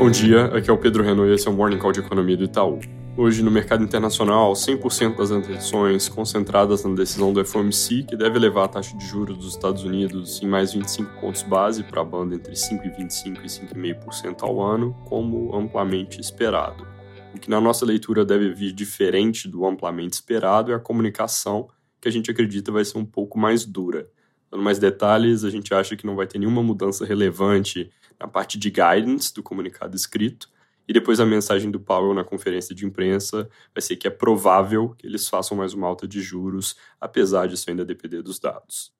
Bom dia, aqui é o Pedro Renault e esse é o Morning Call de Economia do Itaú. Hoje, no mercado internacional, 100% das atenções concentradas na decisão do FOMC, que deve levar a taxa de juros dos Estados Unidos em mais 25 pontos base para a banda entre 5,25% e 5,5% ao ano, como amplamente esperado. O que na nossa leitura deve vir diferente do amplamente esperado é a comunicação, que a gente acredita vai ser um pouco mais dura. Dando mais detalhes, a gente acha que não vai ter nenhuma mudança relevante na parte de guidance do comunicado escrito, e depois a mensagem do Powell na conferência de imprensa vai ser que é provável que eles façam mais uma alta de juros, apesar disso ainda depender dos dados.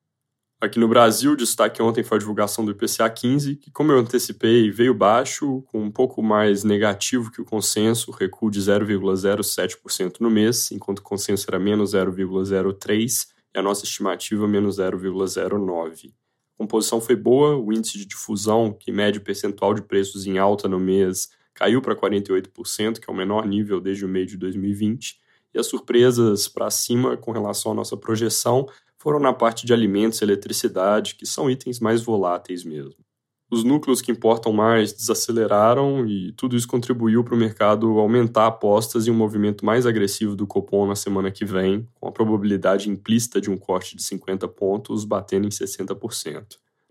Aqui no Brasil, o destaque ontem foi a divulgação do IPCA 15, que, como eu antecipei, veio baixo, com um pouco mais negativo que o consenso, recuo de 0,07% no mês, enquanto o consenso era menos 0,03% e a nossa estimativa menos 0,09%. Composição foi boa, o índice de difusão, que mede o percentual de preços em alta no mês, caiu para 48%, que é o menor nível desde o meio de 2020, e as surpresas para cima com relação à nossa projeção foram na parte de alimentos e eletricidade, que são itens mais voláteis mesmo. Os núcleos que importam mais desaceleraram e tudo isso contribuiu para o mercado aumentar apostas em um movimento mais agressivo do Copom na semana que vem, com a probabilidade implícita de um corte de 50 pontos batendo em 60%.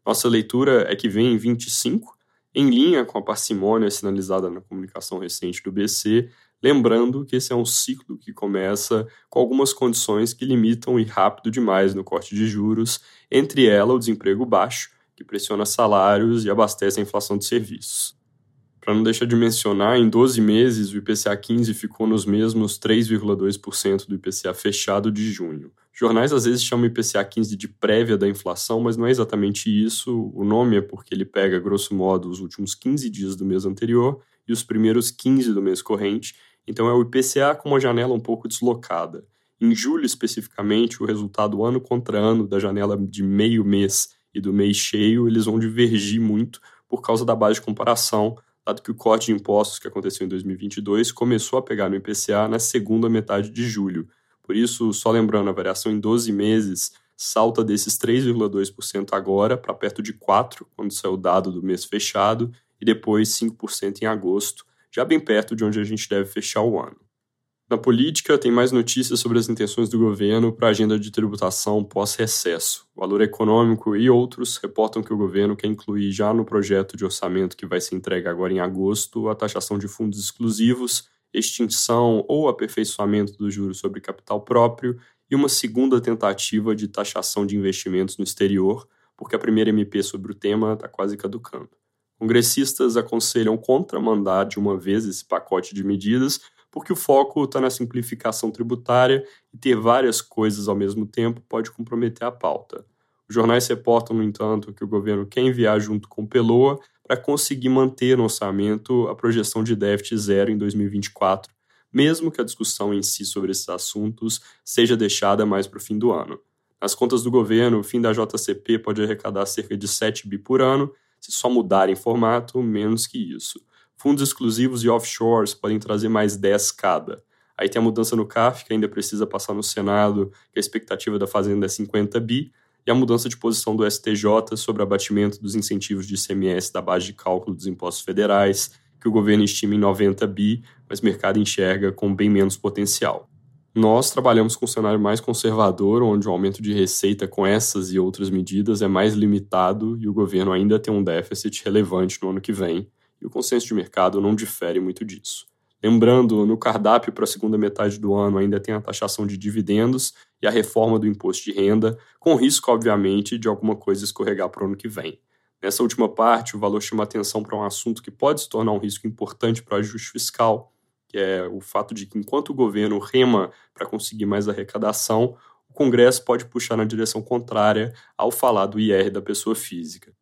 Nossa leitura é que vem em 25, em linha com a parcimônia sinalizada na comunicação recente do BC, Lembrando que esse é um ciclo que começa com algumas condições que limitam ir rápido demais no corte de juros, entre elas o desemprego baixo, que pressiona salários e abastece a inflação de serviços. Para não deixar de mencionar, em 12 meses o IPCA 15 ficou nos mesmos 3,2% do IPCA fechado de junho. Jornais às vezes chamam o IPCA 15 de prévia da inflação, mas não é exatamente isso. O nome é porque ele pega, grosso modo, os últimos 15 dias do mês anterior e os primeiros 15 do mês corrente então é o IPCA com uma janela um pouco deslocada. Em julho, especificamente, o resultado ano contra ano da janela de meio mês e do mês cheio, eles vão divergir muito por causa da base de comparação, dado que o corte de impostos que aconteceu em 2022 começou a pegar no IPCA na segunda metade de julho. Por isso, só lembrando, a variação em 12 meses salta desses 3,2% agora para perto de 4% quando saiu o dado do mês fechado, e depois 5% em agosto, já bem perto de onde a gente deve fechar o ano. Na política, tem mais notícias sobre as intenções do governo para a agenda de tributação pós-recesso. Valor Econômico e outros reportam que o governo quer incluir já no projeto de orçamento que vai ser entregue agora em agosto a taxação de fundos exclusivos, extinção ou aperfeiçoamento dos juros sobre capital próprio e uma segunda tentativa de taxação de investimentos no exterior, porque a primeira MP sobre o tema está quase caducando. Congressistas aconselham contramandar de uma vez esse pacote de medidas, porque o foco está na simplificação tributária e ter várias coisas ao mesmo tempo pode comprometer a pauta. Os jornais reportam, no entanto, que o governo quer enviar junto com Peloa para conseguir manter no orçamento a projeção de déficit zero em 2024, mesmo que a discussão em si sobre esses assuntos seja deixada mais para o fim do ano. Nas contas do governo, o fim da JCP pode arrecadar cerca de 7 bi por ano, se só mudarem formato, menos que isso. Fundos exclusivos e offshores podem trazer mais 10 cada. Aí tem a mudança no CAF, que ainda precisa passar no Senado, que a expectativa da Fazenda é 50 bi, e a mudança de posição do STJ sobre abatimento dos incentivos de ICMS da base de cálculo dos impostos federais, que o governo estima em 90 bi, mas o mercado enxerga com bem menos potencial. Nós trabalhamos com um cenário mais conservador, onde o aumento de receita com essas e outras medidas é mais limitado e o governo ainda tem um déficit relevante no ano que vem, e o consenso de mercado não difere muito disso. Lembrando, no cardápio para a segunda metade do ano ainda tem a taxação de dividendos e a reforma do imposto de renda, com risco, obviamente, de alguma coisa escorregar para o ano que vem. Nessa última parte, o valor chama atenção para um assunto que pode se tornar um risco importante para o ajuste fiscal, que é o fato de que enquanto o governo rema para conseguir mais arrecadação, o Congresso pode puxar na direção contrária ao falar do IR da pessoa física.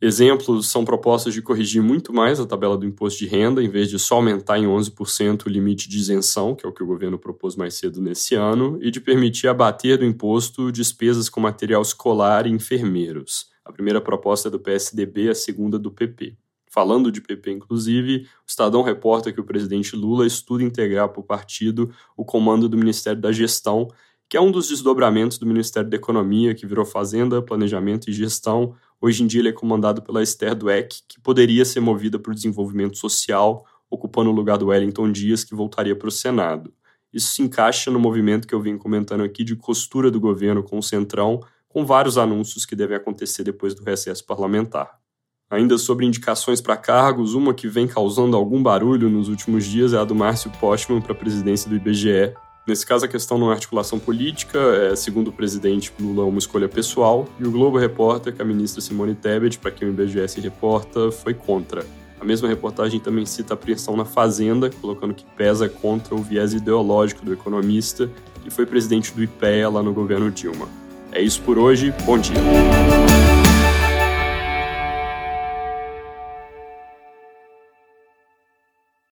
Exemplos são propostas de corrigir muito mais a tabela do imposto de renda, em vez de só aumentar em 11% o limite de isenção, que é o que o governo propôs mais cedo nesse ano, e de permitir abater do imposto despesas com material escolar e enfermeiros. A primeira proposta é do PSDB, a segunda do PP. Falando de PP, inclusive, o Estadão reporta que o presidente Lula estuda integrar para o partido o comando do Ministério da Gestão, que é um dos desdobramentos do Ministério da Economia, que virou Fazenda, Planejamento e Gestão, Hoje em dia ele é comandado pela Esther Dweck, que poderia ser movida para o desenvolvimento social, ocupando o lugar do Wellington Dias, que voltaria para o Senado. Isso se encaixa no movimento que eu vim comentando aqui de costura do governo com o Centrão, com vários anúncios que devem acontecer depois do recesso parlamentar. Ainda sobre indicações para cargos, uma que vem causando algum barulho nos últimos dias é a do Márcio Postman para a presidência do IBGE. Nesse caso, a questão não é articulação política, é, segundo o presidente Lula, uma escolha pessoal, e o Globo reporta que a ministra Simone Tebet, para quem o IBGE se reporta, foi contra. A mesma reportagem também cita a apreensão na Fazenda, colocando que pesa contra o viés ideológico do economista, que foi presidente do IPEA lá no governo Dilma. É isso por hoje, bom dia.